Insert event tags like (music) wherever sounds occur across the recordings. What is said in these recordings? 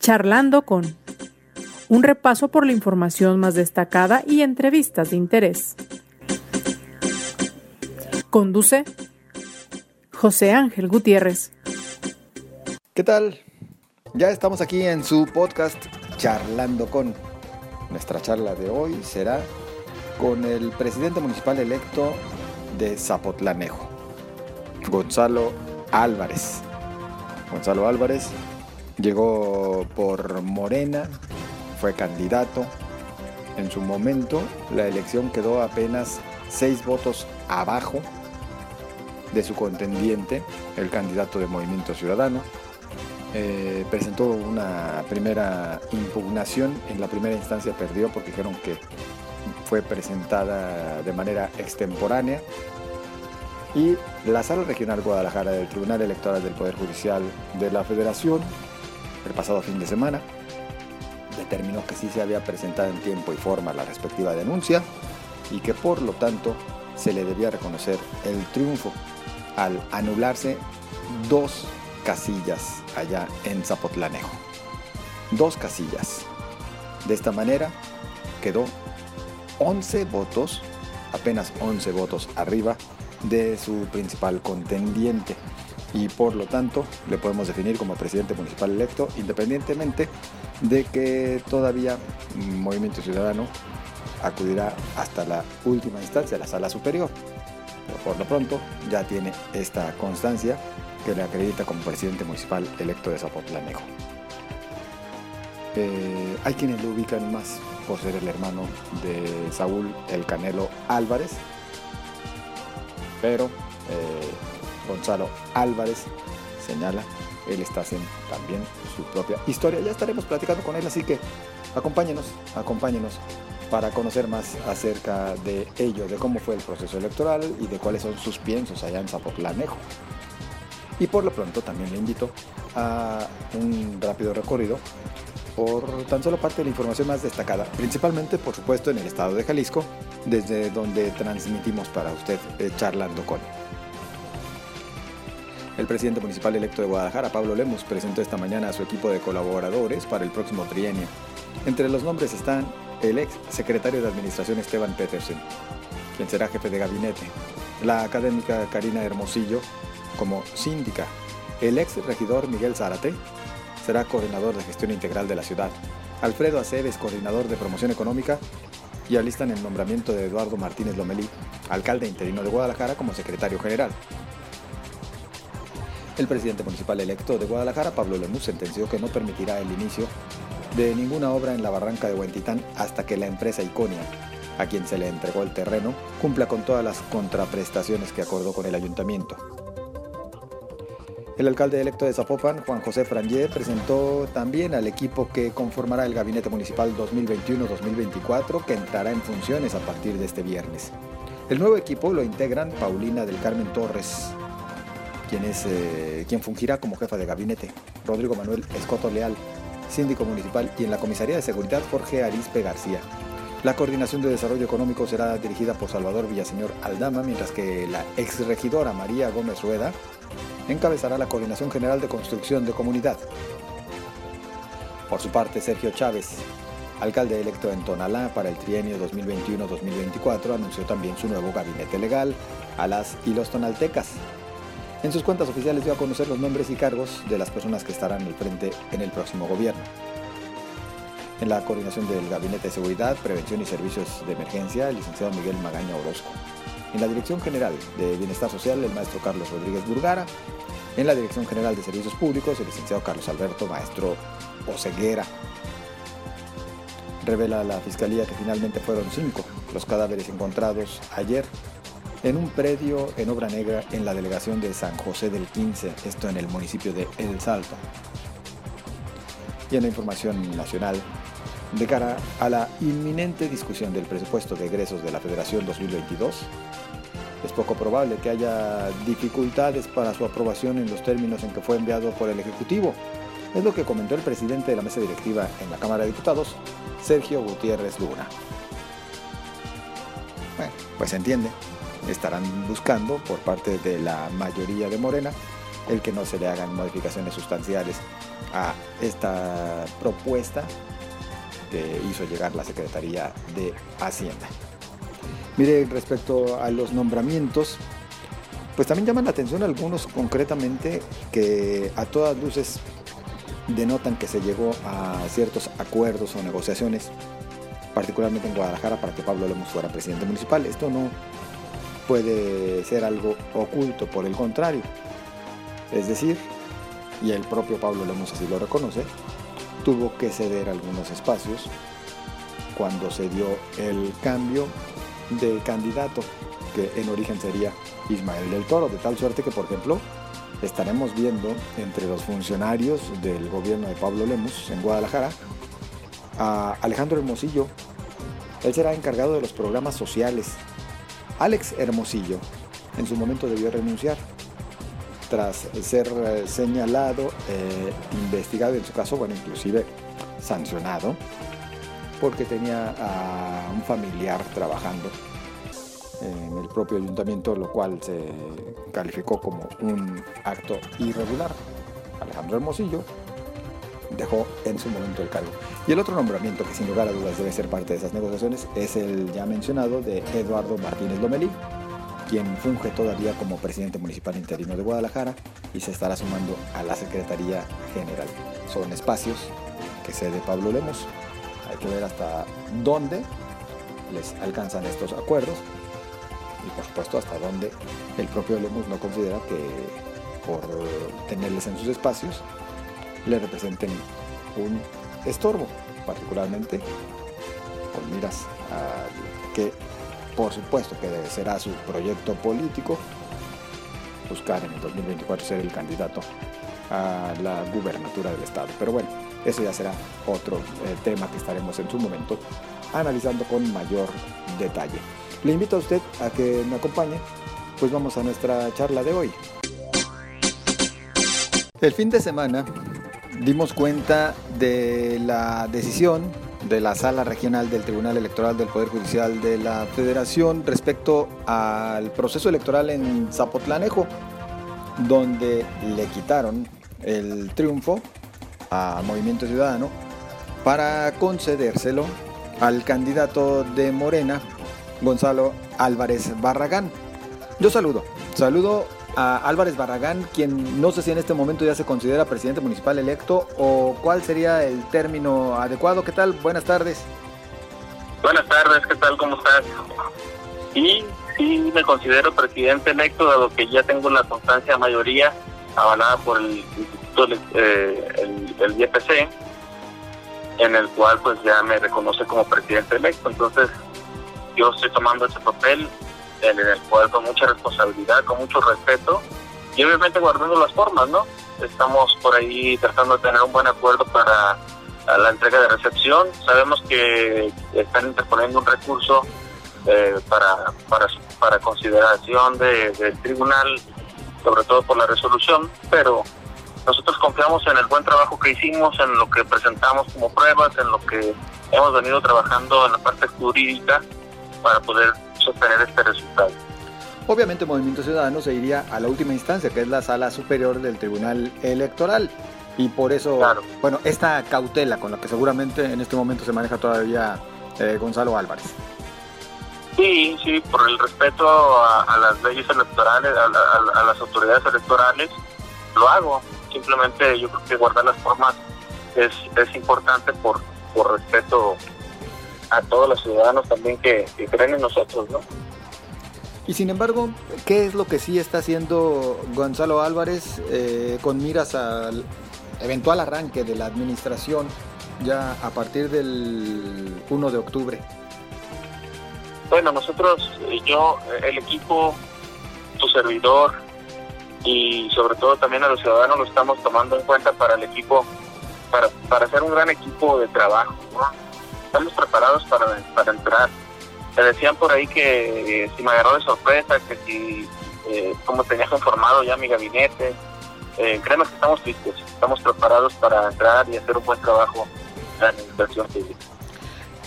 Charlando con un repaso por la información más destacada y entrevistas de interés. Conduce José Ángel Gutiérrez. ¿Qué tal? Ya estamos aquí en su podcast Charlando con. Nuestra charla de hoy será con el presidente municipal electo de Zapotlanejo, Gonzalo Álvarez. Gonzalo Álvarez llegó por Morena, fue candidato. En su momento la elección quedó apenas seis votos abajo de su contendiente, el candidato de Movimiento Ciudadano. Eh, presentó una primera impugnación, en la primera instancia perdió porque dijeron que fue presentada de manera extemporánea y la Sala Regional Guadalajara del Tribunal Electoral del Poder Judicial de la Federación el pasado fin de semana determinó que sí se había presentado en tiempo y forma la respectiva denuncia y que por lo tanto se le debía reconocer el triunfo al anularse dos casillas allá en Zapotlanejo. Dos casillas. De esta manera quedó 11 votos, apenas 11 votos arriba de su principal contendiente y por lo tanto le podemos definir como presidente municipal electo independientemente de que todavía Movimiento Ciudadano acudirá hasta la última instancia, la sala superior. Pero por lo pronto ya tiene esta constancia que le acredita como presidente municipal electo de Zapotlanejo. Eh, hay quienes lo ubican más por ser el hermano de Saúl El Canelo Álvarez, pero eh, Gonzalo Álvarez señala, él está haciendo también su propia historia. Ya estaremos platicando con él, así que acompáñenos, acompáñenos para conocer más acerca de ello, de cómo fue el proceso electoral y de cuáles son sus piensos allá en Zapotlanejo. Y por lo pronto también le invito a un rápido recorrido por tan solo parte de la información más destacada, principalmente por supuesto en el estado de Jalisco, desde donde transmitimos para usted eh, charlando con. El presidente municipal electo de Guadalajara, Pablo Lemos, presentó esta mañana a su equipo de colaboradores para el próximo trienio. Entre los nombres están el ex secretario de Administración Esteban Petersen, quien será jefe de gabinete, la académica Karina Hermosillo como síndica, el ex regidor Miguel Zárate será coordinador de gestión integral de la ciudad, Alfredo Aceves, coordinador de promoción económica, y alistan el nombramiento de Eduardo Martínez Lomelí, alcalde interino de Guadalajara, como secretario general. El presidente municipal electo de Guadalajara, Pablo Lemus, sentenció que no permitirá el inicio de ninguna obra en la barranca de Huentitán hasta que la empresa Iconia, a quien se le entregó el terreno, cumpla con todas las contraprestaciones que acordó con el ayuntamiento. El alcalde electo de Zapopan, Juan José Frangé, presentó también al equipo que conformará el gabinete municipal 2021-2024 que entrará en funciones a partir de este viernes. El nuevo equipo lo integran Paulina del Carmen Torres, quien, es, eh, fungirá como jefa de gabinete, Rodrigo Manuel Escoto Leal, síndico municipal, y en la comisaría de seguridad Jorge Arispe García. La coordinación de desarrollo económico será dirigida por Salvador Villaseñor Aldama, mientras que la exregidora María Gómez Rueda encabezará la Coordinación General de Construcción de Comunidad. Por su parte, Sergio Chávez, alcalde electo en Tonalá para el trienio 2021-2024, anunció también su nuevo gabinete legal a las y los tonaltecas, en sus cuentas oficiales dio a conocer los nombres y cargos de las personas que estarán al frente en el próximo gobierno. En la coordinación del Gabinete de Seguridad, Prevención y Servicios de Emergencia, el licenciado Miguel Magaña Orozco. En la Dirección General de Bienestar Social, el maestro Carlos Rodríguez Burgara. En la Dirección General de Servicios Públicos, el licenciado Carlos Alberto Maestro Oceguera. Revela la Fiscalía que finalmente fueron cinco los cadáveres encontrados ayer en un predio en obra negra en la delegación de San José del 15, esto en el municipio de El Salto. Y en la información nacional, de cara a la inminente discusión del presupuesto de egresos de la Federación 2022, es poco probable que haya dificultades para su aprobación en los términos en que fue enviado por el Ejecutivo. Es lo que comentó el presidente de la mesa directiva en la Cámara de Diputados, Sergio Gutiérrez Luna. Bueno, pues se entiende, estarán buscando por parte de la mayoría de Morena el que no se le hagan modificaciones sustanciales a esta propuesta que hizo llegar la Secretaría de Hacienda. Mire, respecto a los nombramientos, pues también llaman la atención algunos concretamente que a todas luces denotan que se llegó a ciertos acuerdos o negociaciones, particularmente en Guadalajara, para que Pablo Lemos fuera presidente municipal. Esto no puede ser algo oculto, por el contrario. Es decir, y el propio Pablo Lemos así lo reconoce, tuvo que ceder algunos espacios cuando se dio el cambio de candidato, que en origen sería Ismael del Toro, de tal suerte que, por ejemplo, estaremos viendo entre los funcionarios del gobierno de Pablo Lemus en Guadalajara a Alejandro Hermosillo. Él será encargado de los programas sociales. Alex Hermosillo en su momento debió renunciar tras ser eh, señalado, eh, investigado en su caso, bueno, inclusive sancionado, porque tenía a un familiar trabajando en el propio ayuntamiento, lo cual se calificó como un acto irregular. Alejandro Hermosillo dejó en su momento el cargo. Y el otro nombramiento que sin lugar a dudas debe ser parte de esas negociaciones es el ya mencionado de Eduardo Martínez Lomelí, quien funge todavía como presidente municipal interino de Guadalajara y se estará sumando a la Secretaría General. Son espacios que cede Pablo Lemos. Hay que ver hasta dónde les alcanzan estos acuerdos y por supuesto hasta dónde el propio Lemus no considera que por tenerles en sus espacios le representen un estorbo, particularmente con miras a que por supuesto que será su proyecto político buscar en el 2024 ser el candidato a la gubernatura del estado. Pero bueno, eso ya será otro eh, tema que estaremos en su momento analizando con mayor detalle. Le invito a usted a que me acompañe, pues vamos a nuestra charla de hoy. El fin de semana dimos cuenta de la decisión de la Sala Regional del Tribunal Electoral del Poder Judicial de la Federación respecto al proceso electoral en Zapotlanejo, donde le quitaron el triunfo a Movimiento Ciudadano para concedérselo al candidato de Morena, Gonzalo Álvarez Barragán. Yo saludo, saludo a Álvarez Barragán, quien no sé si en este momento ya se considera presidente municipal electo o cuál sería el término adecuado. ¿Qué tal? Buenas tardes. Buenas tardes, ¿qué tal? ¿Cómo estás? Y sí me considero presidente electo, dado que ya tengo la constancia mayoría avalada por el Instituto, eh, el, el en el cual pues ya me reconoce como presidente electo. Entonces yo estoy tomando ese papel en el cual con mucha responsabilidad, con mucho respeto y obviamente guardando las formas, ¿no? Estamos por ahí tratando de tener un buen acuerdo para la entrega de recepción. Sabemos que están interponiendo un recurso eh, para, para, para consideración de, del tribunal, sobre todo por la resolución, pero nosotros confiamos en el buen trabajo que hicimos, en lo que presentamos como pruebas, en lo que hemos venido trabajando en la parte jurídica para poder sostener este resultado. Obviamente Movimiento Ciudadano se iría a la última instancia, que es la sala superior del Tribunal Electoral. Y por eso, bueno, esta cautela con la que seguramente en este momento se maneja todavía eh, Gonzalo Álvarez. Sí, sí, por el respeto a, las leyes electorales, a, las autoridades electorales, lo hago. Simplemente yo creo que guardar las formas es, es importante por, por respeto a todos los ciudadanos también que, creen en nosotros, ¿no? Y sin embargo, ¿qué es lo que sí está haciendo Gonzalo Álvarez eh, con miras al eventual arranque de la administración ya a partir del 1 de octubre? Bueno, nosotros, yo, el equipo, tu servidor y sobre todo también a los ciudadanos lo estamos tomando en cuenta para el equipo, para, para hacer un gran equipo de trabajo. ¿no? Estamos preparados para, para entrar. Te decían por ahí que eh, si me agarró de sorpresa, que si, eh, como tenías informado ya mi gabinete, eh, créeme que estamos listos, estamos preparados para entrar y hacer un buen trabajo en la administración pública.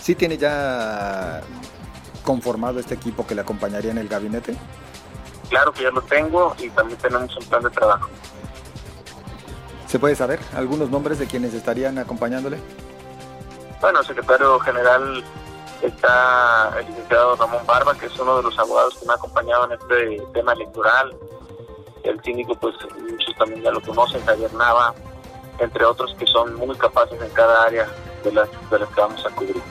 ¿Sí tiene ya conformado este equipo que le acompañaría en el gabinete? Claro que ya lo tengo y también tenemos un plan de trabajo. ¿Se puede saber algunos nombres de quienes estarían acompañándole? Bueno, el secretario general está el licenciado Ramón Barba, que es uno de los abogados que me ha acompañado en este tema electoral. El cínico, pues muchos también ya lo conocen, Javier Nava, entre otros que son muy capaces en cada área de las, de las que vamos a cubrir.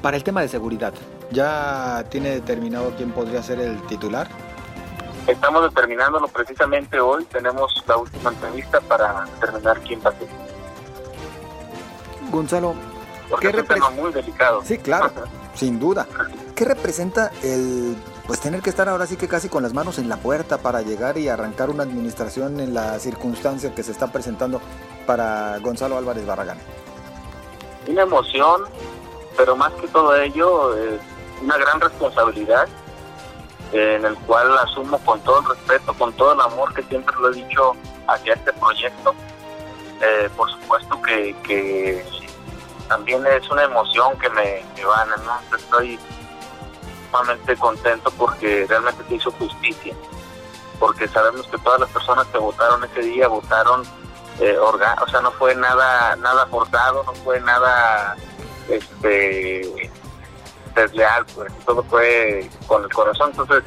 Para el tema de seguridad, ¿ya tiene determinado quién podría ser el titular? Estamos determinándolo precisamente hoy. Tenemos la última entrevista para determinar quién va a ser. Gonzalo, porque es un tema muy delicado. Sí, claro, (laughs) sin duda. ¿Qué representa el pues tener que estar ahora sí que casi con las manos en la puerta para llegar y arrancar una administración en la circunstancia que se está presentando para Gonzalo Álvarez Barragán? Una emoción, pero más que todo ello, una gran responsabilidad en el cual asumo con todo el respeto, con todo el amor que siempre lo he dicho hacia este proyecto. Eh, por supuesto que, que también es una emoción que me, me van, ¿no? Estoy sumamente contento porque realmente se hizo justicia, porque sabemos que todas las personas que votaron ese día votaron, eh, o sea, no fue nada nada forzado, no fue nada este desleal, pues todo fue con el corazón, entonces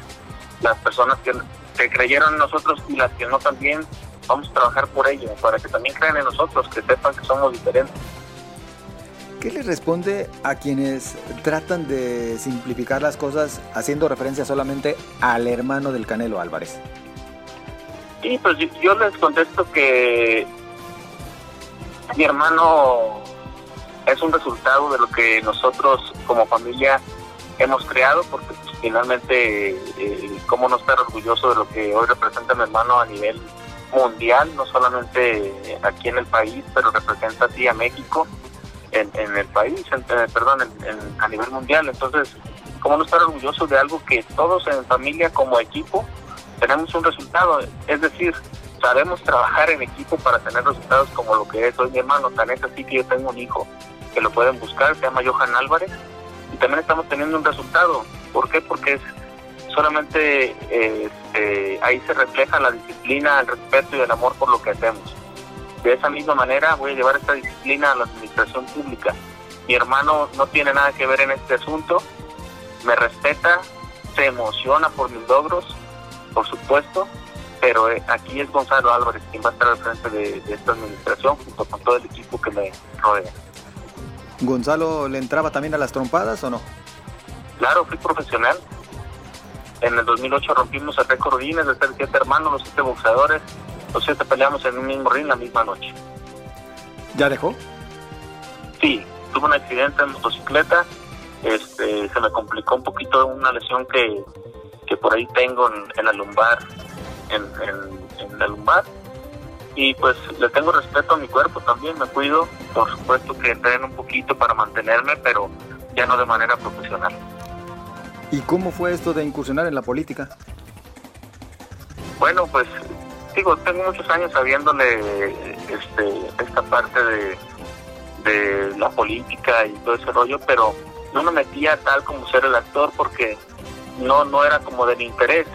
las personas que, que creyeron en nosotros y las que no también, vamos a trabajar por ello, para que también crean en nosotros, que sepan que somos diferentes. ¿Qué le responde a quienes tratan de simplificar las cosas haciendo referencia solamente al hermano del Canelo Álvarez? Sí, pues yo les contesto que mi hermano es un resultado de lo que nosotros como familia hemos creado, porque finalmente, eh, cómo no estar orgulloso de lo que hoy representa mi hermano a nivel mundial, no solamente aquí en el país, pero representa así a México en, el país, eh, perdón, a nivel mundial. Entonces, ¿cómo no estar orgulloso de algo que todos en familia como equipo tenemos un resultado? Es decir, sabemos trabajar en equipo para tener resultados como lo que es hoy mi hermano. Tan es así que yo tengo un hijo que lo pueden buscar, se llama Johan Álvarez, y también estamos teniendo un resultado. ¿Por qué? Porque es solamente eh, ahí se refleja la disciplina, el respeto y el amor por lo que hacemos. De esa misma manera voy a llevar esta disciplina a la administración pública. Mi hermano no tiene nada que ver en este asunto, me respeta, se emociona por mis logros, por supuesto, pero eh, aquí es Gonzalo Álvarez quien va a estar al frente de, esta administración junto con todo el equipo que me rodea. ¿Gonzalo le entraba también a las trompadas o no? Claro, fui profesional. En el 2008 rompimos el récord Guinness de ser siete hermanos, los siete boxeadores, los siete peleamos en un mismo ring la misma noche. ¿Ya dejó? Sí, tuve un accidente en motocicleta, este, se me complicó un poquito una lesión que, que por ahí tengo en, la lumbar, en, en, la lumbar, y pues le tengo respeto a mi cuerpo también, me cuido, por supuesto que entreno un poquito para mantenerme, pero ya no de manera profesional. ¿Y cómo fue esto de incursionar en la política? Bueno, pues digo, tengo muchos años sabiéndole este, esta parte de, la política y todo ese rollo, pero no me metía tal como ser el actor porque no, no era como de mi interés.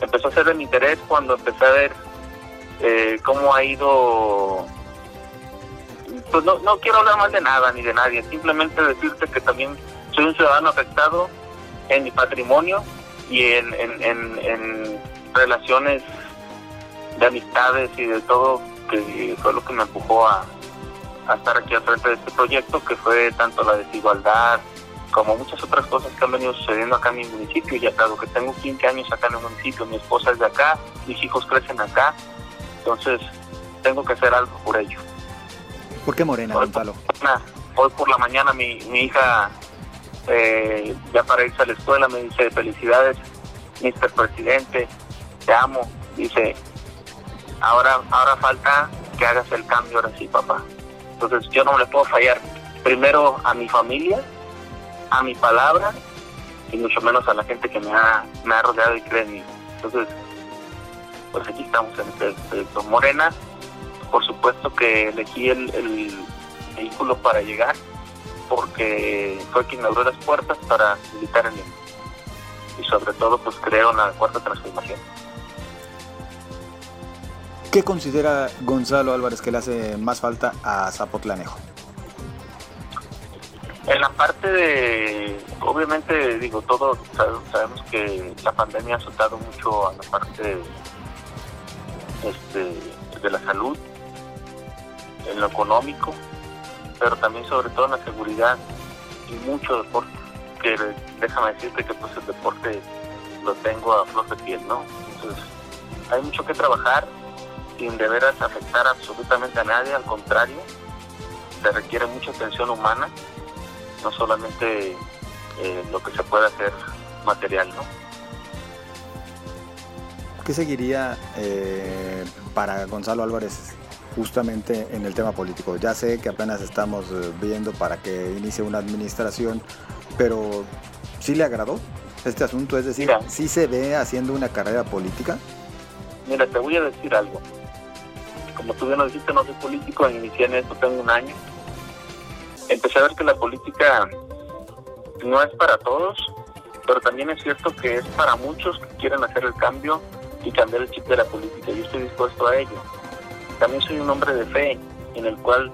Empezó a ser de mi interés cuando empecé a ver eh, cómo ha ido pues no, no quiero hablar más de nada ni de nadie, simplemente decirte que también soy un ciudadano afectado en mi patrimonio y en, en, en, en relaciones de amistades y de todo, que fue lo que me empujó a, estar aquí al frente de este proyecto, que fue tanto la desigualdad como muchas otras cosas que han venido sucediendo acá en mi municipio. Y dado que tengo 15 años acá en el municipio, mi esposa es de acá, mis hijos crecen acá, entonces tengo que hacer algo por ello. ¿Por qué Morena, hoy, Gonzalo? Hoy por la mañana mi, mi hija, eh, ya para irse a la escuela, me dice, felicidades, Mr. Presidente, te amo. Dice, ahora, ahora falta que hagas el cambio ahora sí, papá. Entonces yo no le puedo fallar primero a mi familia, a mi palabra y mucho menos a la gente que me ha, me ha rodeado y cree en. Entonces, pues aquí estamos en este proyecto. Morena, por supuesto que elegí el, el vehículo para llegar porque fue quien abrió las puertas para militar en él. Y sobre todo, pues creo en la cuarta transformación. ¿Qué considera Gonzalo Álvarez que le hace más falta a Zapotlanejo? En la parte de, obviamente, digo, todos sabemos que la pandemia ha azotado mucho a la parte este, de la salud, en lo económico, pero también sobre todo en la seguridad y mucho deporte, que déjame decirte que pues el deporte lo tengo a flor de piel, ¿no? Entonces, hay mucho que trabajar sin deberas afectar absolutamente a nadie, al contrario, se requiere mucha atención humana no solamente eh, lo que se puede hacer material, ¿no? ¿Qué seguiría eh, para Gonzalo Álvarez justamente en el tema político? Ya sé que apenas estamos eh, viendo para que inicie una administración, pero ¿sí le agradó este asunto? Es decir, ¿sí se ve haciendo una carrera política? Mira, te voy a decir algo. Como tú bien lo dijiste, no soy político, inicié en esto, tengo un año empecé a ver que la política no es para todos, pero también es cierto que es para muchos que quieren hacer el cambio y cambiar el chip de la política. Yo estoy dispuesto a ello. También soy un hombre de fe, en el cual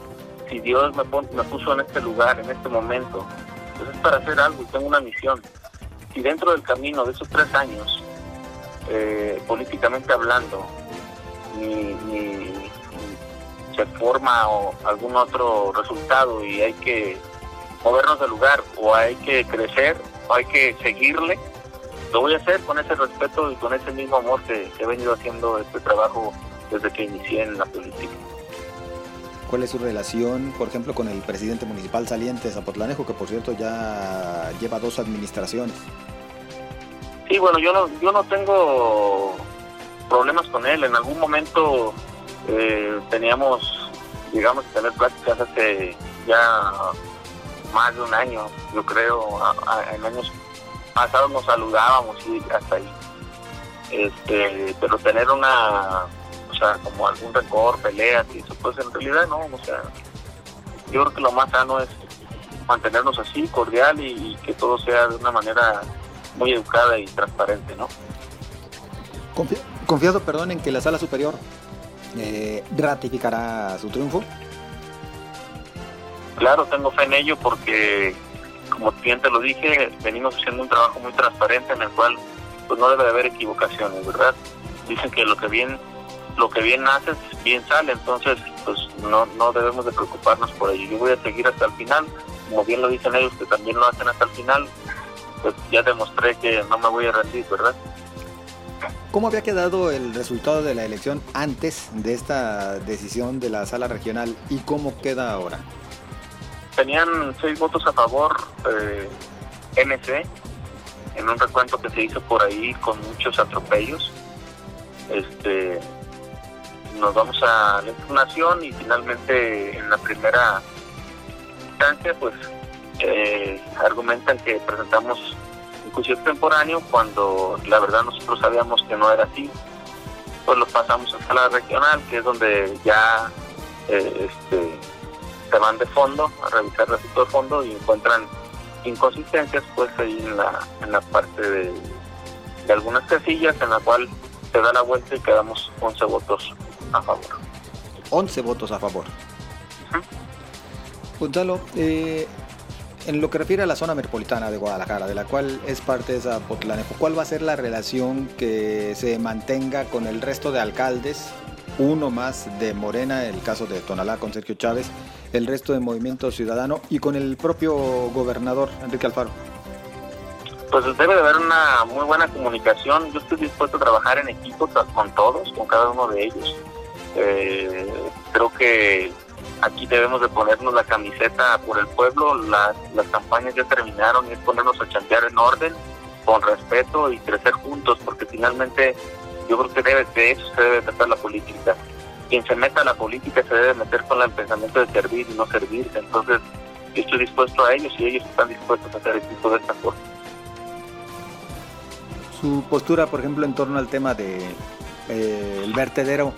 si Dios me, puso en este lugar, en este momento, pues es para hacer algo y tengo una misión. Si dentro del camino de esos tres años, eh, políticamente hablando, ni, ni, se forma o algún otro resultado y hay que movernos del lugar o hay que crecer o hay que seguirle, lo voy a hacer con ese respeto y con ese mismo amor que, he venido haciendo este trabajo desde que inicié en la política. ¿Cuál es su relación, por ejemplo, con el presidente municipal saliente de Zapotlanejo, que por cierto ya lleva dos administraciones? Sí, bueno, yo no, yo no tengo problemas con él. En algún momento eh, teníamos, digamos, tener pláticas hace ya más de un año, yo creo, en años pasados nos saludábamos y hasta ahí. Este, pero tener una, o sea, como algún rencor, peleas y eso, pues en realidad no, o sea, yo creo que lo más sano es mantenernos así, cordial y, que todo sea de una manera muy educada y transparente, ¿no? confiado, perdón, en que la sala superior eh, ratificará su triunfo? Claro, tengo fe en ello porque, como bien te lo dije, venimos haciendo un trabajo muy transparente en el cual pues no debe de haber equivocaciones, ¿verdad? Dicen que lo que bien lo que bien haces, bien sale, entonces pues no, no debemos de preocuparnos por ello. Yo voy a seguir hasta el final, como bien lo dicen ellos que también lo hacen hasta el final, pues ya demostré que no me voy a rendir, ¿verdad? ¿Cómo había quedado el resultado de la elección antes de esta decisión de la sala regional y cómo queda ahora? Tenían seis votos a favor eh, MC en un recuento que se hizo por ahí con muchos atropellos. Este, nos vamos a la impugnación y finalmente en la primera instancia pues eh, argumentan que presentamos inclusive temporáneo cuando la verdad nosotros sabíamos que no era así. Pues lo pasamos a la regional, que es donde ya eh, este, se van de fondo a revisar el resultado de fondo y encuentran inconsistencias pues ahí en la, en la parte de, algunas casillas en la cual se da la vuelta y quedamos 11 votos a favor. 11 votos a favor. Gonzalo, eh, en lo que refiere a la zona metropolitana de Guadalajara, de la cual es parte de Zapotlanejo, ¿cuál va a ser la relación que se mantenga con el resto de alcaldes? Uno más de Morena, el caso de Tonalá con Sergio Chávez, el resto de Movimiento Ciudadano y con el propio gobernador Enrique Alfaro. Pues debe de haber una muy buena comunicación. Yo estoy dispuesto a trabajar en equipo con todos, con cada uno de ellos. Eh, creo que aquí debemos de ponernos la camiseta por el pueblo, las, las campañas ya terminaron y es ponernos a chantear en orden, con respeto y crecer juntos, porque finalmente yo creo que debe, de eso se debe tratar la política. Quien se meta a la política se debe meter con el pensamiento de servir y no servir, entonces yo estoy dispuesto a ellos y ellos están dispuestos a hacer equipo de esta. Su postura, por ejemplo, en torno al tema de eh, el vertedero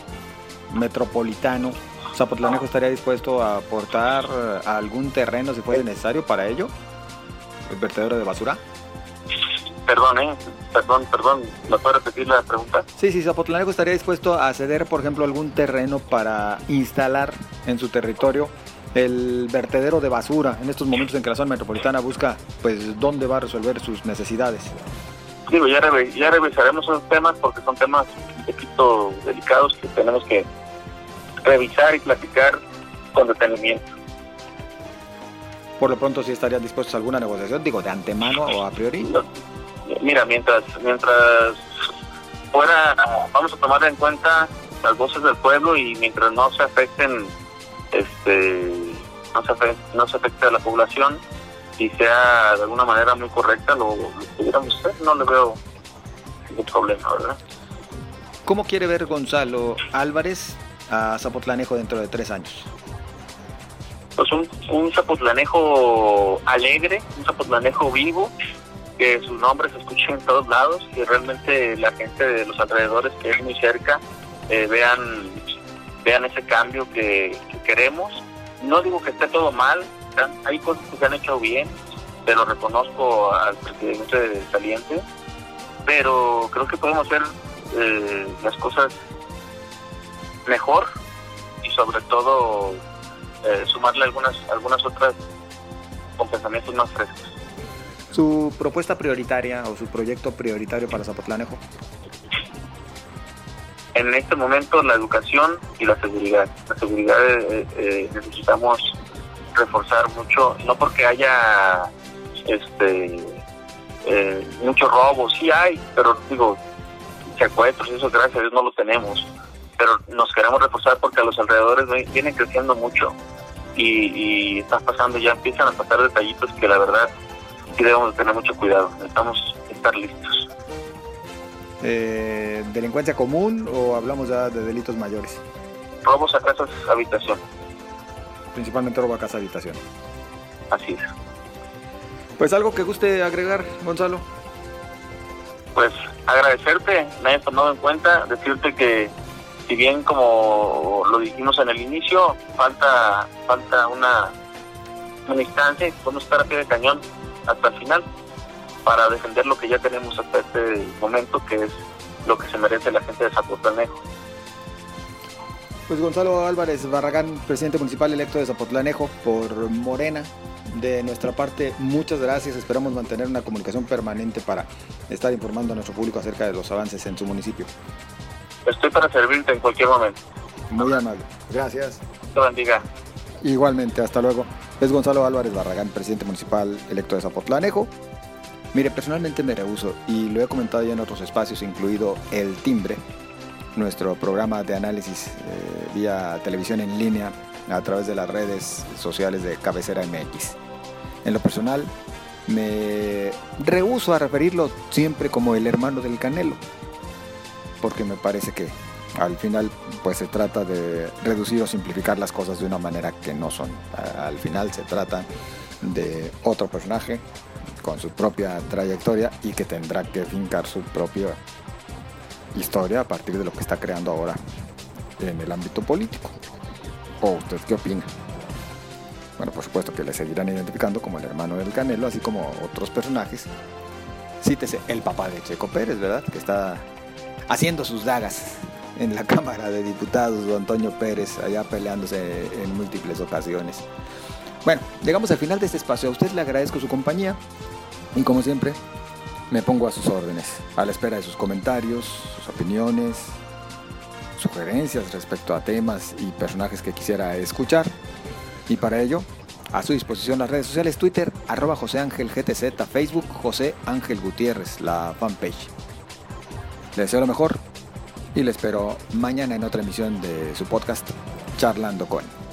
metropolitano Zapotlanejo estaría dispuesto a aportar eh, algún terreno si fuese necesario para ello, el vertedero de basura. Perdón, ¿eh? Perdón, perdón. ¿Me puede repetir la pregunta? Sí, sí, Zapotlanejo estaría dispuesto a ceder, por ejemplo, algún terreno para instalar en su territorio el vertedero de basura en estos momentos en que la zona metropolitana busca, pues, dónde va a resolver sus necesidades. Digo, ya, ya revisaremos esos temas porque son temas un poquito delicados que tenemos que revisar y platicar con detenimiento. Por lo pronto, ¿sí estarían dispuestos a alguna negociación? Digo, de antemano o a priori. Mira, mientras, mientras fuera, vamos a tomar en cuenta las voces del pueblo y mientras no se afecten, este, no se afecte, no se afecte a la población y sea de alguna manera muy correcta, lo, lo pudiéramos hacer, no le veo ningún problema, ¿verdad? ¿Cómo quiere ver Gonzalo Álvarez a Zapotlanejo dentro de tres años? Pues un, zapotlanejo alegre, un zapotlanejo vivo, que su nombre se escuche en todos lados, que realmente la gente de los alrededores que es muy cerca eh, vean vean ese cambio que, queremos. No digo que esté todo mal, hay cosas que se han hecho bien, pero reconozco al presidente saliente, pero creo que podemos hacer eh, las cosas mejor y sobre todo eh, sumarle algunas algunas otras con pensamientos más frescos. ¿Su propuesta prioritaria o su proyecto prioritario para Zapotlanejo? En este momento la educación y la seguridad. La seguridad eh, eh, necesitamos reforzar mucho, no porque haya este eh, muchos robos, sí hay, pero digo, secuestros, eso gracias a Dios no lo tenemos, pero nos queremos reforzar porque a los alrededores vienen creciendo mucho y, y están pasando, ya empiezan a pasar detallitos que la verdad sí debemos tener mucho cuidado, necesitamos estar listos. Eh, ¿Delincuencia común o hablamos ya de delitos mayores? Robos a casas, habitación. Principalmente robo a casa, habitación. Así es. Pues algo que guste agregar, Gonzalo. Pues agradecerte, me hayas tomado en cuenta, decirte que si bien como lo dijimos en el inicio, falta falta una, una instancia y podemos estar a pie de cañón hasta el final para defender lo que ya tenemos hasta este momento, que es lo que se merece la gente de Zapotlanejo. Pues Gonzalo Álvarez Barragán, presidente municipal electo de Zapotlanejo por Morena. De nuestra parte, muchas gracias. Esperamos mantener una comunicación permanente para estar informando a nuestro público acerca de los avances en su municipio. Estoy para servirte en cualquier momento. Muy amable. Gracias. Te bendiga. Igualmente, hasta luego. Es Gonzalo Álvarez Barragán, presidente municipal electo de Zapotlanejo. Mire, personalmente me rehuso y lo he comentado ya en otros espacios, incluido El Timbre, nuestro programa de análisis eh, vía televisión en línea a través de las redes sociales de Cabecera MX. En lo personal, me rehuso a referirlo siempre como el hermano del Canelo, porque me parece que al final pues se trata de reducir o simplificar las cosas de una manera que no son. Al final se trata de otro personaje con su propia trayectoria y que tendrá que fincar su propia historia a partir de lo que está creando ahora en el ámbito político. ¿O usted qué opina? Bueno, por supuesto que le seguirán identificando como el hermano del Canelo, así como otros personajes. Cítese el papá de Checo Pérez, ¿verdad? Que está haciendo sus dagas en la (laughs) Cámara de Diputados, don Antonio Pérez, allá peleándose en múltiples ocasiones. Bueno, llegamos al final de este espacio. A usted le agradezco su compañía y como siempre, me pongo a sus órdenes, a la espera de sus comentarios, sus opiniones, sugerencias respecto a temas y personajes que quisiera escuchar. Y para ello, a su disposición las redes sociales, Twitter, arroba José Ángel GTZ, Facebook, José Ángel Gutiérrez, la fanpage. Les deseo lo mejor y le espero mañana en otra emisión de su podcast Charlando con.